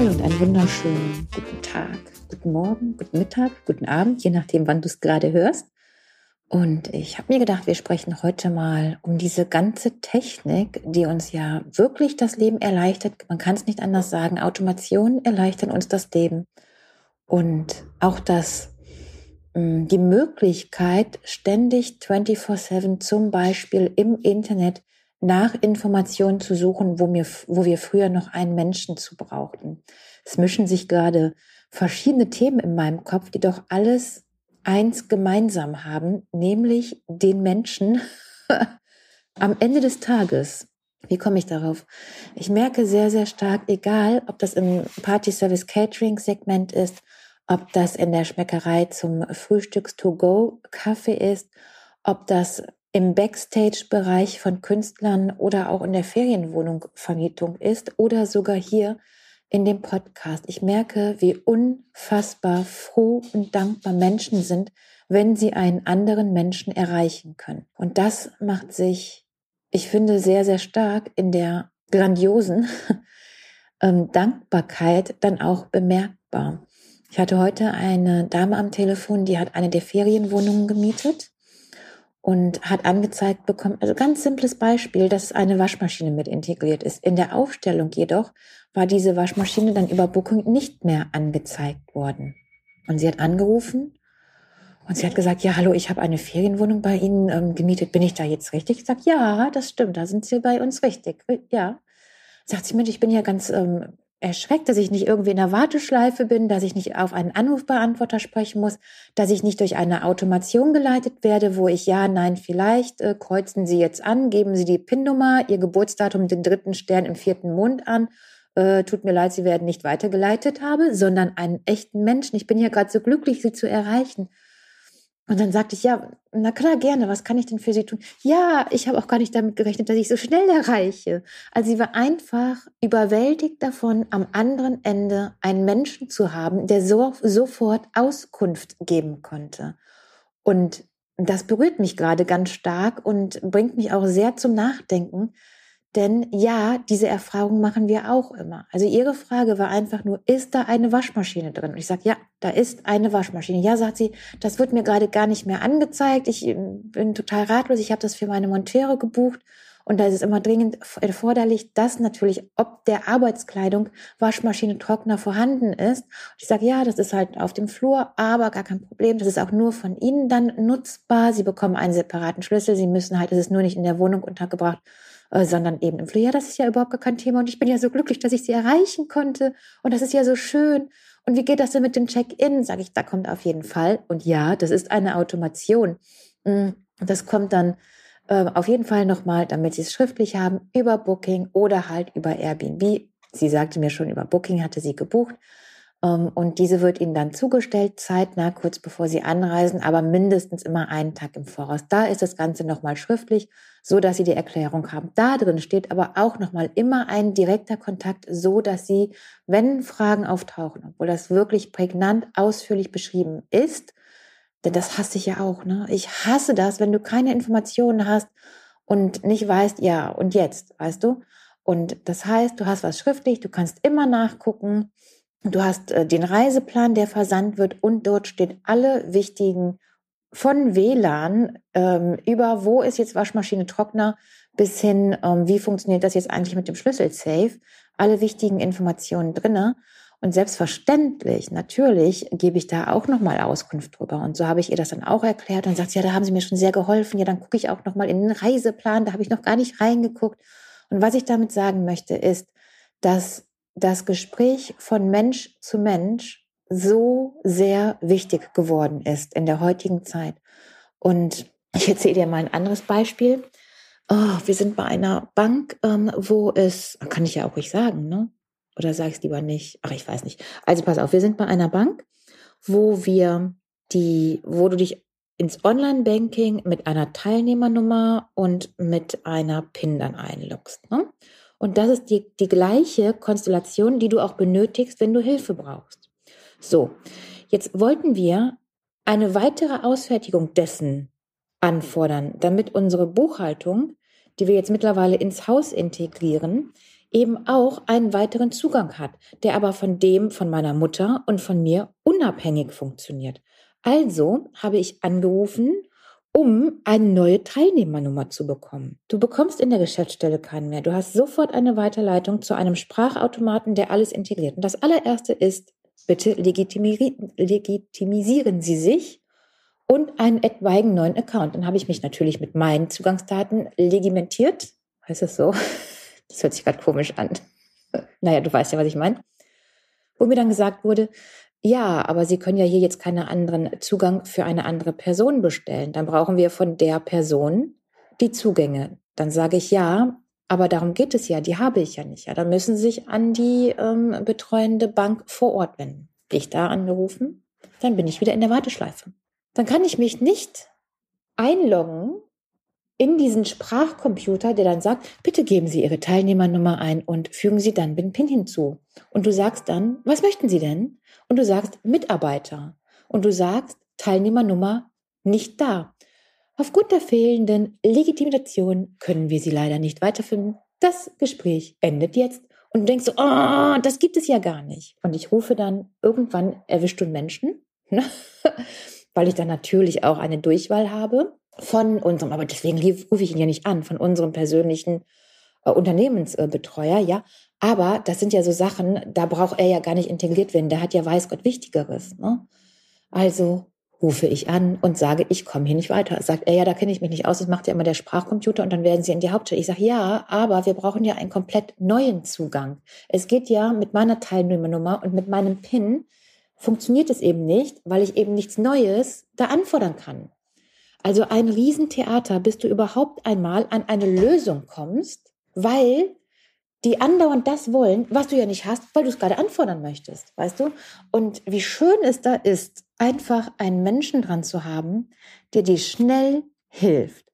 Hallo und einen wunderschönen guten Tag, guten Morgen, guten Mittag, guten Abend, je nachdem, wann du es gerade hörst. Und ich habe mir gedacht, wir sprechen heute mal um diese ganze Technik, die uns ja wirklich das Leben erleichtert. Man kann es nicht anders sagen. Automation erleichtern uns das Leben. Und auch das, mm, die Möglichkeit, ständig 24-7 zum Beispiel im Internet nach Informationen zu suchen, wo wir, wo wir früher noch einen Menschen zu brauchten. Es mischen sich gerade verschiedene Themen in meinem Kopf, die doch alles eins gemeinsam haben, nämlich den Menschen am Ende des Tages. Wie komme ich darauf? Ich merke sehr, sehr stark, egal ob das im Party Service Catering Segment ist, ob das in der Schmeckerei zum Frühstücks-to-go-Kaffee ist, ob das im Backstage-Bereich von Künstlern oder auch in der Ferienwohnung Vermietung ist oder sogar hier in dem Podcast. Ich merke, wie unfassbar froh und dankbar Menschen sind, wenn sie einen anderen Menschen erreichen können. Und das macht sich, ich finde, sehr, sehr stark in der grandiosen ähm, Dankbarkeit dann auch bemerkbar. Ich hatte heute eine Dame am Telefon, die hat eine der Ferienwohnungen gemietet und hat angezeigt bekommen, also ganz simples Beispiel, dass eine Waschmaschine mit integriert ist. In der Aufstellung jedoch war diese Waschmaschine dann über Booking nicht mehr angezeigt worden. Und sie hat angerufen und sie hat gesagt, ja, hallo, ich habe eine Ferienwohnung bei Ihnen ähm, gemietet. Bin ich da jetzt richtig? Ich sage, ja, das stimmt, da sind Sie bei uns richtig. Ja. Sagt sie, Mensch, ich bin ja ganz ähm, erschreckt, dass ich nicht irgendwie in der Warteschleife bin, dass ich nicht auf einen Anrufbeantworter sprechen muss, dass ich nicht durch eine Automation geleitet werde, wo ich ja, nein, vielleicht äh, kreuzen Sie jetzt an, geben Sie die PIN-Nummer, Ihr Geburtsdatum, den dritten Stern im vierten Mond an. Äh, tut mir leid, Sie werden nicht weitergeleitet habe, sondern einen echten Menschen. Ich bin ja gerade so glücklich, Sie zu erreichen. Und dann sagte ich, ja, na klar, gerne, was kann ich denn für Sie tun? Ja, ich habe auch gar nicht damit gerechnet, dass ich so schnell erreiche. Also sie war einfach überwältigt davon, am anderen Ende einen Menschen zu haben, der so, sofort Auskunft geben konnte. Und das berührt mich gerade ganz stark und bringt mich auch sehr zum Nachdenken, denn ja, diese Erfahrung machen wir auch immer. Also Ihre Frage war einfach nur, ist da eine Waschmaschine drin? Und ich sage, ja, da ist eine Waschmaschine. Ja, sagt sie, das wird mir gerade gar nicht mehr angezeigt. Ich ähm, bin total ratlos. Ich habe das für meine Monteure gebucht. Und da ist es immer dringend erforderlich, dass natürlich ob der Arbeitskleidung Waschmaschine, Trockner vorhanden ist. Und ich sage, ja, das ist halt auf dem Flur, aber gar kein Problem. Das ist auch nur von Ihnen dann nutzbar. Sie bekommen einen separaten Schlüssel. Sie müssen halt, es ist nur nicht in der Wohnung untergebracht äh, sondern eben im Flur. Ja, das ist ja überhaupt gar kein Thema und ich bin ja so glücklich, dass ich sie erreichen konnte und das ist ja so schön. Und wie geht das denn mit dem Check-in? Sage ich, da kommt auf jeden Fall. Und ja, das ist eine Automation. Mm, das kommt dann äh, auf jeden Fall nochmal, damit Sie es schriftlich haben, über Booking oder halt über Airbnb. Sie sagte mir schon, über Booking hatte sie gebucht. Ähm, und diese wird Ihnen dann zugestellt, zeitnah, kurz bevor Sie anreisen, aber mindestens immer einen Tag im Voraus. Da ist das Ganze nochmal schriftlich, so dass Sie die Erklärung haben. Da drin steht aber auch nochmal immer ein direkter Kontakt, so dass Sie, wenn Fragen auftauchen, obwohl das wirklich prägnant, ausführlich beschrieben ist, denn das hasse ich ja auch, ne? Ich hasse das, wenn du keine Informationen hast und nicht weißt, ja, und jetzt, weißt du? Und das heißt, du hast was schriftlich, du kannst immer nachgucken, Du hast äh, den Reiseplan, der versandt wird und dort stehen alle wichtigen von WLAN ähm, über wo ist jetzt Waschmaschine Trockner bis hin, ähm, wie funktioniert das jetzt eigentlich mit dem Schlüssel-Safe, alle wichtigen Informationen drinne. Und selbstverständlich, natürlich, gebe ich da auch nochmal Auskunft drüber. Und so habe ich ihr das dann auch erklärt. Und sagt, ja, da haben Sie mir schon sehr geholfen. Ja, dann gucke ich auch nochmal in den Reiseplan. Da habe ich noch gar nicht reingeguckt. Und was ich damit sagen möchte, ist, dass das Gespräch von Mensch zu Mensch so sehr wichtig geworden ist in der heutigen Zeit. Und ich erzähle dir mal ein anderes Beispiel. Oh, wir sind bei einer Bank, ähm, wo es, kann ich ja auch ruhig sagen, ne? Oder sag ich es lieber nicht? Ach, ich weiß nicht. Also pass auf, wir sind bei einer Bank, wo wir die, wo du dich ins Online-Banking mit einer Teilnehmernummer und mit einer PIN dann einloggst. Ne? Und das ist die, die gleiche Konstellation, die du auch benötigst, wenn du Hilfe brauchst. So, jetzt wollten wir eine weitere Ausfertigung dessen anfordern, damit unsere Buchhaltung, die wir jetzt mittlerweile ins Haus integrieren, eben auch einen weiteren Zugang hat, der aber von dem von meiner Mutter und von mir unabhängig funktioniert. Also habe ich angerufen, um eine neue Teilnehmernummer zu bekommen. Du bekommst in der Geschäftsstelle keinen mehr. Du hast sofort eine Weiterleitung zu einem Sprachautomaten, der alles integriert. Und das allererste ist, bitte legitimisieren Sie sich und einen etwaigen neuen Account. Dann habe ich mich natürlich mit meinen Zugangsdaten legimentiert. Heißt das so? Das hört sich gerade komisch an. Naja, du weißt ja, was ich meine. Wo mir dann gesagt wurde, ja, aber Sie können ja hier jetzt keinen anderen Zugang für eine andere Person bestellen. Dann brauchen wir von der Person die Zugänge. Dann sage ich ja, aber darum geht es ja, die habe ich ja nicht. Ja, dann müssen Sie sich an die ähm, betreuende Bank vor Ort wenden. Ich da angerufen, dann bin ich wieder in der Warteschleife dann kann ich mich nicht einloggen in diesen Sprachcomputer, der dann sagt, bitte geben Sie Ihre Teilnehmernummer ein und fügen Sie dann den PIN hinzu. Und du sagst dann, was möchten Sie denn? Und du sagst Mitarbeiter. Und du sagst Teilnehmernummer nicht da. Aufgrund der fehlenden Legitimation können wir sie leider nicht weiterfinden. Das Gespräch endet jetzt. Und du denkst so, oh, das gibt es ja gar nicht. Und ich rufe dann, irgendwann erwischt du einen Menschen. Ne? weil ich dann natürlich auch eine Durchwahl habe von unserem, aber deswegen rufe ich ihn ja nicht an, von unserem persönlichen äh, Unternehmensbetreuer, ja. Aber das sind ja so Sachen, da braucht er ja gar nicht integriert werden. Der hat ja weiß Gott Wichtigeres. Ne? Also rufe ich an und sage, ich komme hier nicht weiter. Sagt er, ja, da kenne ich mich nicht aus, das macht ja immer der Sprachcomputer und dann werden Sie in die Hauptstadt. Ich sage, ja, aber wir brauchen ja einen komplett neuen Zugang. Es geht ja mit meiner Teilnehmernummer und mit meinem PIN funktioniert es eben nicht, weil ich eben nichts Neues da anfordern kann. Also ein Riesentheater, bis du überhaupt einmal an eine Lösung kommst, weil die andauernd das wollen, was du ja nicht hast, weil du es gerade anfordern möchtest, weißt du? Und wie schön es da ist, einfach einen Menschen dran zu haben, der dir schnell hilft.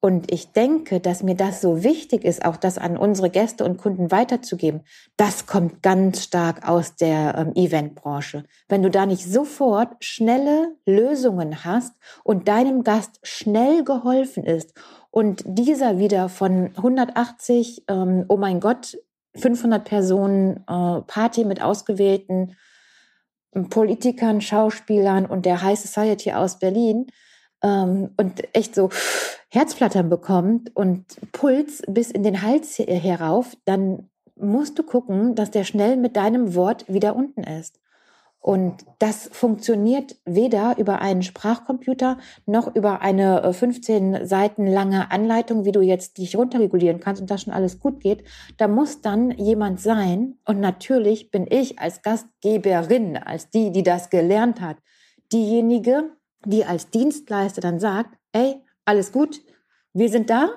Und ich denke, dass mir das so wichtig ist, auch das an unsere Gäste und Kunden weiterzugeben. Das kommt ganz stark aus der ähm, Eventbranche. Wenn du da nicht sofort schnelle Lösungen hast und deinem Gast schnell geholfen ist und dieser wieder von 180, ähm, oh mein Gott, 500 Personen äh, Party mit ausgewählten ähm, Politikern, Schauspielern und der High Society aus Berlin ähm, und echt so Herzflattern bekommt und Puls bis in den Hals herauf, dann musst du gucken, dass der schnell mit deinem Wort wieder unten ist. Und das funktioniert weder über einen Sprachcomputer noch über eine 15 äh, Seiten lange Anleitung, wie du jetzt dich runterregulieren kannst und das schon alles gut geht. Da muss dann jemand sein. Und natürlich bin ich als Gastgeberin, als die, die das gelernt hat, diejenige, die als Dienstleister dann sagt, ey, alles gut, wir sind da,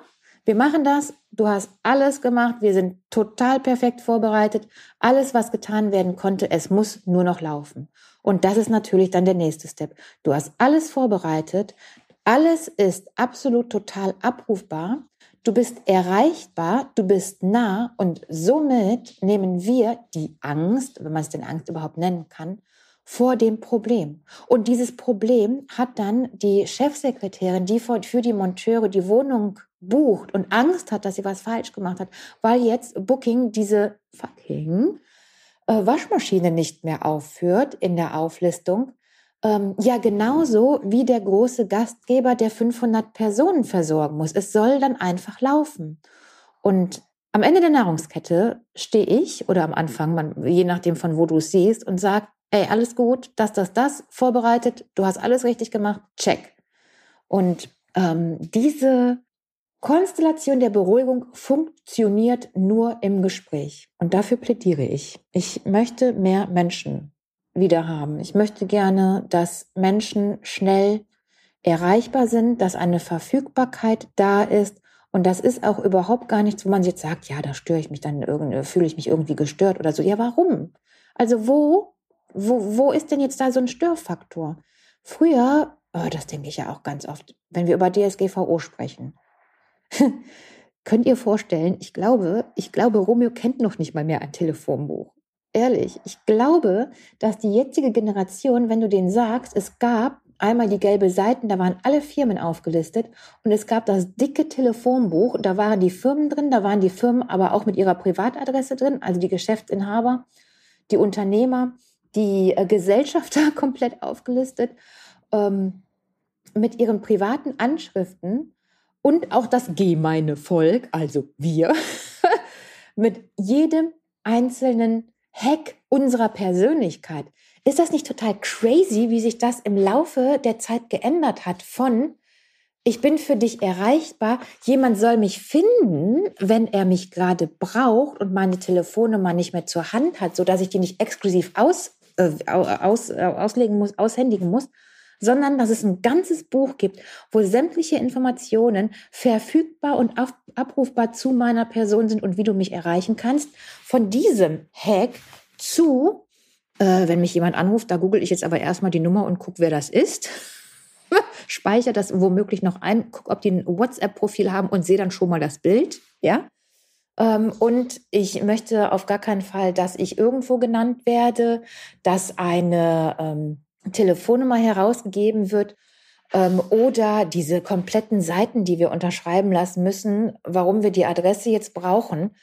wir machen das, du hast alles gemacht, wir sind total perfekt vorbereitet, alles, was getan werden konnte, es muss nur noch laufen. Und das ist natürlich dann der nächste Step. Du hast alles vorbereitet, alles ist absolut total abrufbar, du bist erreichbar, du bist nah und somit nehmen wir die Angst, wenn man es denn Angst überhaupt nennen kann, vor dem Problem. Und dieses Problem hat dann die Chefsekretärin, die für die Monteure die Wohnung bucht und Angst hat, dass sie was falsch gemacht hat, weil jetzt Booking diese fucking äh, Waschmaschine nicht mehr aufführt in der Auflistung. Ähm, ja, genauso wie der große Gastgeber, der 500 Personen versorgen muss. Es soll dann einfach laufen. Und am Ende der Nahrungskette stehe ich oder am Anfang, man, je nachdem von wo du es siehst, und sage, ey, alles gut, das, das, das, vorbereitet, du hast alles richtig gemacht, check. Und ähm, diese Konstellation der Beruhigung funktioniert nur im Gespräch. Und dafür plädiere ich. Ich möchte mehr Menschen wieder haben. Ich möchte gerne, dass Menschen schnell erreichbar sind, dass eine Verfügbarkeit da ist. Und das ist auch überhaupt gar nichts, wo man jetzt sagt, ja, da störe ich mich dann irgendwie, fühle ich mich irgendwie gestört oder so. Ja, warum? Also wo wo, wo ist denn jetzt da so ein Störfaktor? Früher, oh, das denke ich ja auch ganz oft, wenn wir über DSGVO sprechen. Könnt ihr vorstellen, ich glaube, ich glaube, Romeo kennt noch nicht mal mehr ein Telefonbuch. Ehrlich, ich glaube, dass die jetzige Generation, wenn du denen sagst, es gab einmal die gelbe Seiten, da waren alle Firmen aufgelistet und es gab das dicke Telefonbuch, da waren die Firmen drin, da waren die Firmen aber auch mit ihrer Privatadresse drin, also die Geschäftsinhaber, die Unternehmer, die äh, Gesellschafter komplett aufgelistet, ähm, mit ihren privaten Anschriften und auch das gemeine Volk, also wir, mit jedem einzelnen Hack unserer Persönlichkeit. Ist das nicht total crazy, wie sich das im Laufe der Zeit geändert hat von ich bin für dich erreichbar, jemand soll mich finden, wenn er mich gerade braucht und meine Telefonnummer nicht mehr zur Hand hat, so dass ich die nicht exklusiv aus, äh, aus, äh, auslegen muss, aushändigen muss, sondern dass es ein ganzes Buch gibt, wo sämtliche Informationen verfügbar und auf, abrufbar zu meiner Person sind und wie du mich erreichen kannst. Von diesem Hack zu, äh, wenn mich jemand anruft, da google ich jetzt aber erstmal die Nummer und gucke, wer das ist. Speichere das womöglich noch ein, gucke, ob die ein WhatsApp-Profil haben und sehe dann schon mal das Bild. Ja. Ähm, und ich möchte auf gar keinen Fall, dass ich irgendwo genannt werde, dass eine ähm, Telefonnummer herausgegeben wird ähm, oder diese kompletten Seiten, die wir unterschreiben lassen müssen, warum wir die Adresse jetzt brauchen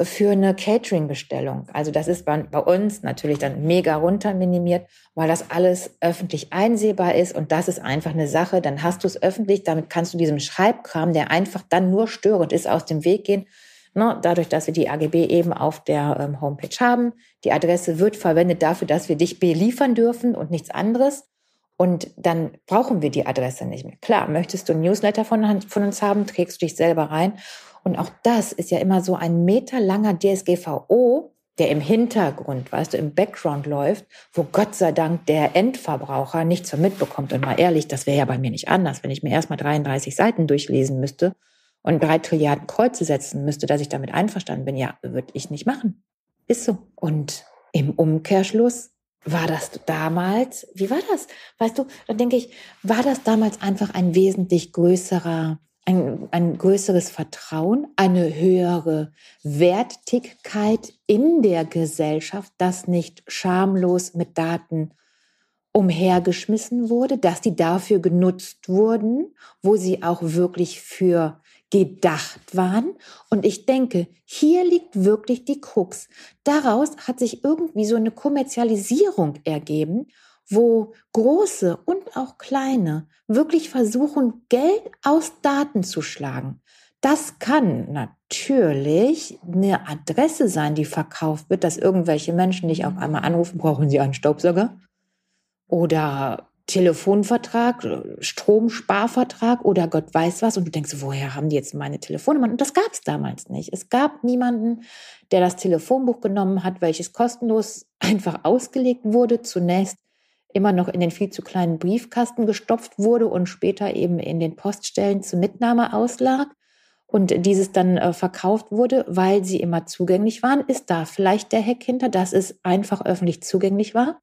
für eine Catering-Bestellung. Also das ist bei, bei, uns natürlich dann mega runter minimiert, weil das alles öffentlich einsehbar ist und das ist einfach eine Sache, dann hast du es öffentlich, damit kannst du diesem Schreibkram, der einfach dann nur störend ist, aus dem Weg gehen Ne, dadurch, dass wir die AGB eben auf der ähm, Homepage haben. Die Adresse wird verwendet dafür, dass wir dich beliefern dürfen und nichts anderes. Und dann brauchen wir die Adresse nicht mehr. Klar, möchtest du ein Newsletter von, von uns haben, trägst du dich selber rein. Und auch das ist ja immer so ein meterlanger DSGVO, der im Hintergrund, weißt du, im Background läuft, wo Gott sei Dank der Endverbraucher nichts so mitbekommt. Und mal ehrlich, das wäre ja bei mir nicht anders, wenn ich mir erstmal 33 Seiten durchlesen müsste und drei Trilliarden Kreuze setzen müsste, dass ich damit einverstanden bin. Ja, würde ich nicht machen. Ist so. Und im Umkehrschluss war das damals, wie war das? Weißt du, da denke ich, war das damals einfach ein wesentlich größerer, ein, ein größeres Vertrauen, eine höhere Wertigkeit in der Gesellschaft, dass nicht schamlos mit Daten umhergeschmissen wurde, dass die dafür genutzt wurden, wo sie auch wirklich für gedacht waren. Und ich denke, hier liegt wirklich die Krux. Daraus hat sich irgendwie so eine Kommerzialisierung ergeben, wo große und auch kleine wirklich versuchen, Geld aus Daten zu schlagen. Das kann natürlich eine Adresse sein, die verkauft wird, dass irgendwelche Menschen dich auf einmal anrufen, brauchen sie einen Staubsauger? Oder Telefonvertrag, Stromsparvertrag oder Gott weiß was. Und du denkst, woher haben die jetzt meine Telefonnummer? Und das gab es damals nicht. Es gab niemanden, der das Telefonbuch genommen hat, welches kostenlos einfach ausgelegt wurde. Zunächst immer noch in den viel zu kleinen Briefkasten gestopft wurde und später eben in den Poststellen zur Mitnahme auslag und dieses dann äh, verkauft wurde, weil sie immer zugänglich waren. Ist da vielleicht der Hack hinter, dass es einfach öffentlich zugänglich war?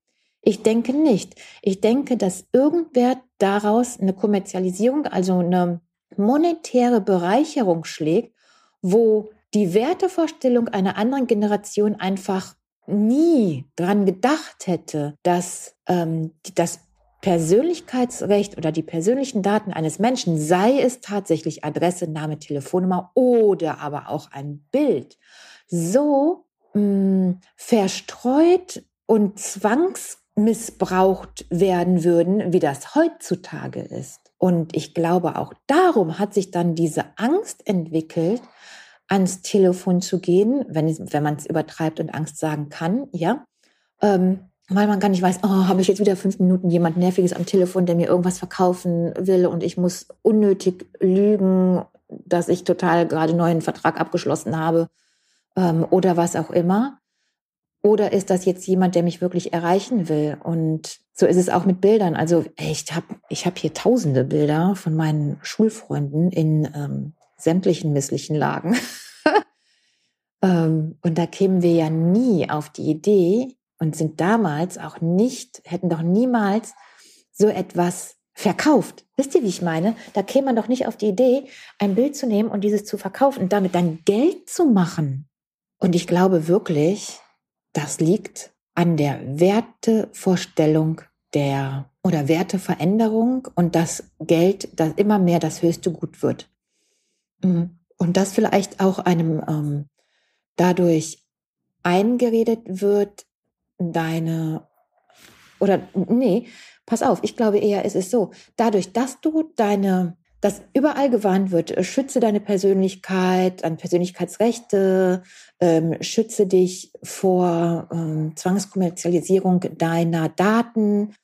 Ich denke nicht. Ich denke, dass irgendwer daraus eine Kommerzialisierung, also eine monetäre Bereicherung schlägt, wo die Wertevorstellung einer anderen Generation einfach nie dran gedacht hätte, dass ähm, das Persönlichkeitsrecht oder die persönlichen Daten eines Menschen, sei es tatsächlich Adresse, Name, Telefonnummer oder aber auch ein Bild, so mh, mm, verstreut und zwangs missbraucht werden würden, wie das heutzutage ist. Und ich glaube, auch darum hat sich dann diese Angst entwickelt, ans Telefon zu gehen, wenn, wenn man es übertreibt und Angst sagen kann, ja. Ähm, weil man gar nicht weiß, oh, habe ich jetzt wieder fünf Minuten jemand Nerviges am Telefon, der mir irgendwas verkaufen will und ich muss unnötig lügen, dass ich total gerade neuen Vertrag abgeschlossen habe ähm, oder was auch immer. Oder ist das jetzt jemand, der mich wirklich erreichen will? Und so ist es auch mit Bildern. Also ich habe ich hab hier tausende Bilder von meinen Schulfreunden in ähm, sämtlichen misslichen Lagen. ähm, und da kämen wir ja nie auf die Idee und sind damals auch nicht, hätten doch niemals so etwas verkauft. Wisst ihr, wie ich meine? Da käme man doch nicht auf die Idee, ein Bild zu nehmen und dieses zu verkaufen und damit dann Geld zu machen. Und ich glaube wirklich, das liegt an der Wertevorstellung der oder Werteveränderung und das Geld, das immer mehr das höchste Gut wird. Mhm. Und das vielleicht auch einem ähm, dadurch eingeredet wird, deine oder nee, pass auf, ich glaube eher, es ist so, dadurch, dass du deine dass überall gewarnt wird, äh, schütze deine Persönlichkeit, deine Persönlichkeitsrechte, ähm, schütze dich vor ähm, Zwangskommerzialisierung deiner Daten,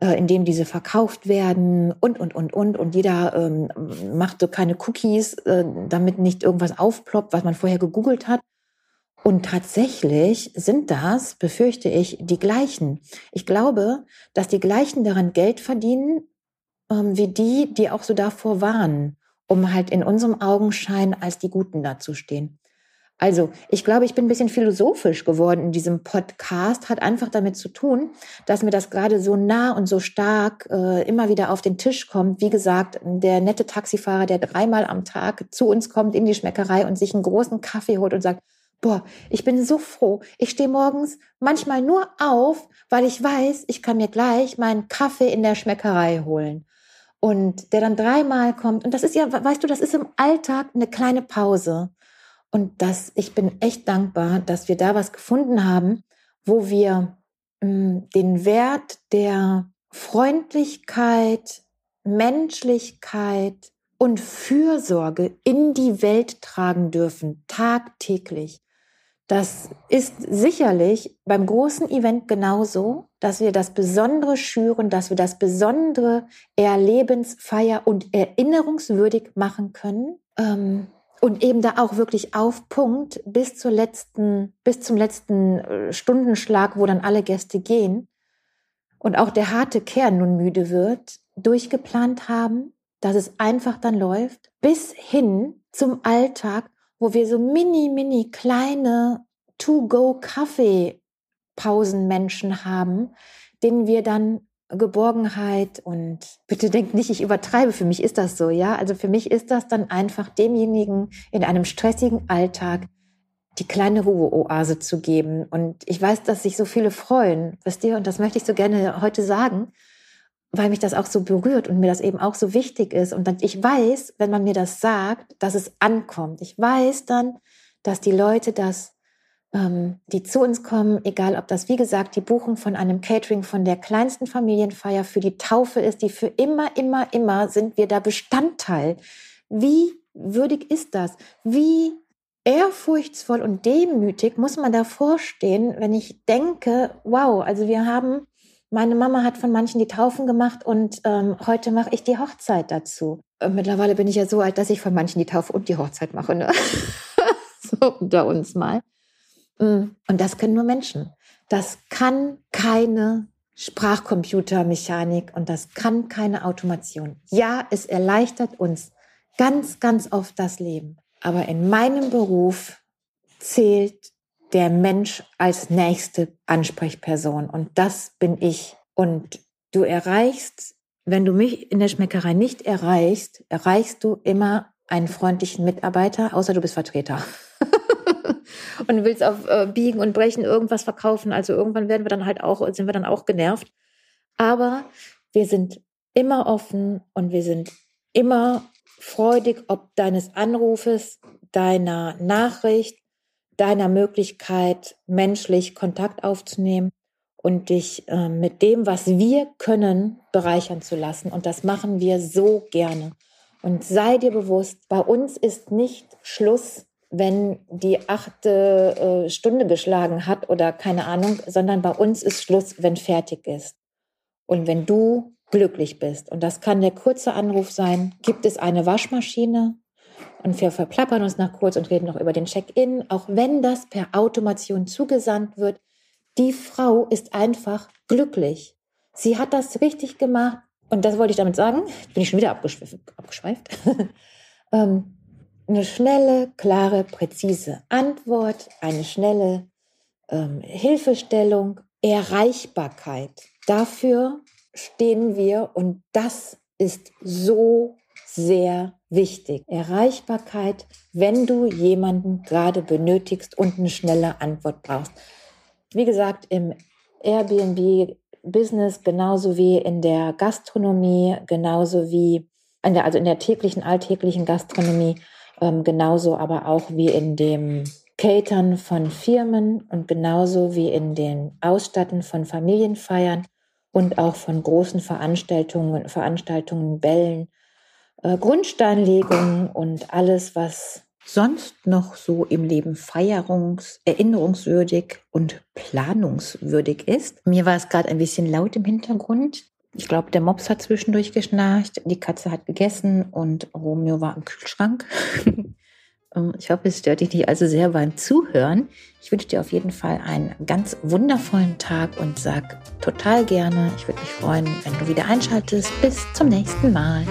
äh, indem diese verkauft werden und, und, und, und. Und jeder ähm, macht so keine Cookies, äh, damit nicht irgendwas aufploppt, was man vorher gegoogelt hat. Und tatsächlich sind das, befürchte ich, die gleichen. Ich glaube, dass die gleichen daran Geld verdienen, wie die, die auch so davor waren, um halt in unserem Augenschein als die Guten dazustehen. Also, ich glaube, ich bin ein bisschen philosophisch geworden in diesem Podcast, hat einfach damit zu tun, dass mir das gerade so nah und so stark äh, immer wieder auf den Tisch kommt. Wie gesagt, der nette Taxifahrer, der dreimal am Tag zu uns kommt in die Schmeckerei und sich einen großen Kaffee holt und sagt, boah, ich bin so froh. Ich stehe morgens manchmal nur auf, weil ich weiß, ich kann mir gleich meinen Kaffee in der Schmeckerei holen und der dann dreimal kommt. Und das ist ja, weißt du, das ist im Alltag eine kleine Pause. Und das, ich bin echt dankbar, dass wir da was gefunden haben, wo wir mh, hm, den Wert der Freundlichkeit, Menschlichkeit und Fürsorge in die Welt tragen dürfen, tagtäglich. Das ist sicherlich beim großen Event genauso, dass wir das Besondere schüren, dass wir das Besondere erlebensfeier und erinnerungswürdig machen können. Ähm, und eben da auch wirklich auf Punkt bis zur letzten, bis zum letzten äh, Stundenschlag, wo dann alle Gäste gehen und auch der harte Kern nun müde wird, durchgeplant haben, dass es einfach dann läuft, bis hin zum Alltag, wo wir so mini, mini kleine To-Go-Kaffee-Pausenmenschen haben, denen wir dann Geborgenheit und bitte denkt nicht, ich übertreibe, für mich ist das so, ja. Also für mich ist das dann einfach demjenigen in einem stressigen Alltag die kleine Ruheoase zu geben. Und ich weiß, dass sich so viele freuen, wisst ihr, und das möchte ich so gerne heute sagen, weil mich das auch so berührt und mir das eben auch so wichtig ist. Und ich weiß, wenn man mir das sagt, dass es ankommt. Ich weiß dann, dass die Leute das, die zu uns kommen, egal ob das, wie gesagt, die Buchung von einem Catering von der kleinsten Familienfeier für die Taufe ist, die für immer, immer, immer sind wir da Bestandteil. Wie würdig ist das? Wie ehrfurchtsvoll und demütig muss man davor stehen, wenn ich denke, wow, also wir haben meine Mama hat von manchen die Taufen gemacht und ähm, heute mache ich die Hochzeit dazu. Äh, mittlerweile bin ich ja so alt, dass ich von manchen die Taufe und die Hochzeit mache. Ne? so unter uns mal. Mm, und das können nur Menschen. Das kann keine Sprachcomputermechanik und das kann keine Automation. Ja, es erleichtert uns ganz, ganz oft das Leben. Aber in meinem Beruf zählt der Mensch als nächste Ansprechperson. Und das bin ich. Und du erreichst, wenn du mich in der Schmeckerei nicht erreichst, erreichst du immer einen freundlichen Mitarbeiter, außer du bist Vertreter. Und willst auf äh, Biegen und Brechen irgendwas verkaufen. Also irgendwann werden wir dann halt auch, sind wir dann auch genervt. Aber wir sind immer offen und wir sind immer freudig, ob deines Anrufes, deiner Nachricht, deiner Möglichkeit, menschlich Kontakt aufzunehmen und dich äh, mit dem, was wir können, bereichern zu lassen. Und das machen wir so gerne. Und sei dir bewusst, bei uns ist nicht Schluss, wenn die achte äh, Stunde geschlagen hat oder keine Ahnung, sondern bei uns ist Schluss, wenn fertig ist. Und wenn du glücklich bist. Und das kann der kurze Anruf sein. Gibt es eine Waschmaschine? Und wir verplappern uns nach kurz und reden noch über den Check-in, auch wenn das per Automation zugesandt wird. Die Frau ist einfach glücklich. Sie hat das richtig gemacht. Und das wollte ich damit sagen. Bin ich schon wieder abgeschweift. ähm, eine schnelle, klare, präzise Antwort, eine schnelle ähm, Hilfestellung, Erreichbarkeit. Dafür stehen wir und das ist so sehr wichtig. Erreichbarkeit, wenn du jemanden gerade benötigst und eine schnelle Antwort brauchst. Wie gesagt, im Airbnb Business genauso wie in der Gastronomie, genauso wie in der, also in der täglichen, alltäglichen Gastronomie, ähm, genauso aber auch wie in dem Catern von Firmen und genauso wie in den Ausstatten von Familienfeiern und auch von großen Veranstaltungen, Veranstaltungen, Bällen, äh, Grundsteinlegungen und alles, was sonst noch so im Leben feierungs-, erinnerungswürdig und planungswürdig ist. Mir war es gerade ein bisschen laut im Hintergrund. Ich glaube, der Mops hat zwischendurch geschnarcht, die Katze hat gegessen und Romeo war im Kühlschrank. Ähm, ich hoffe, es stört dich nicht also sehr beim Zuhören. Ich wünsche dir auf jeden Fall einen ganz wundervollen Tag und sag total gerne, ich würde mich freuen, wenn du wieder einschaltest. Bis zum nächsten Mal.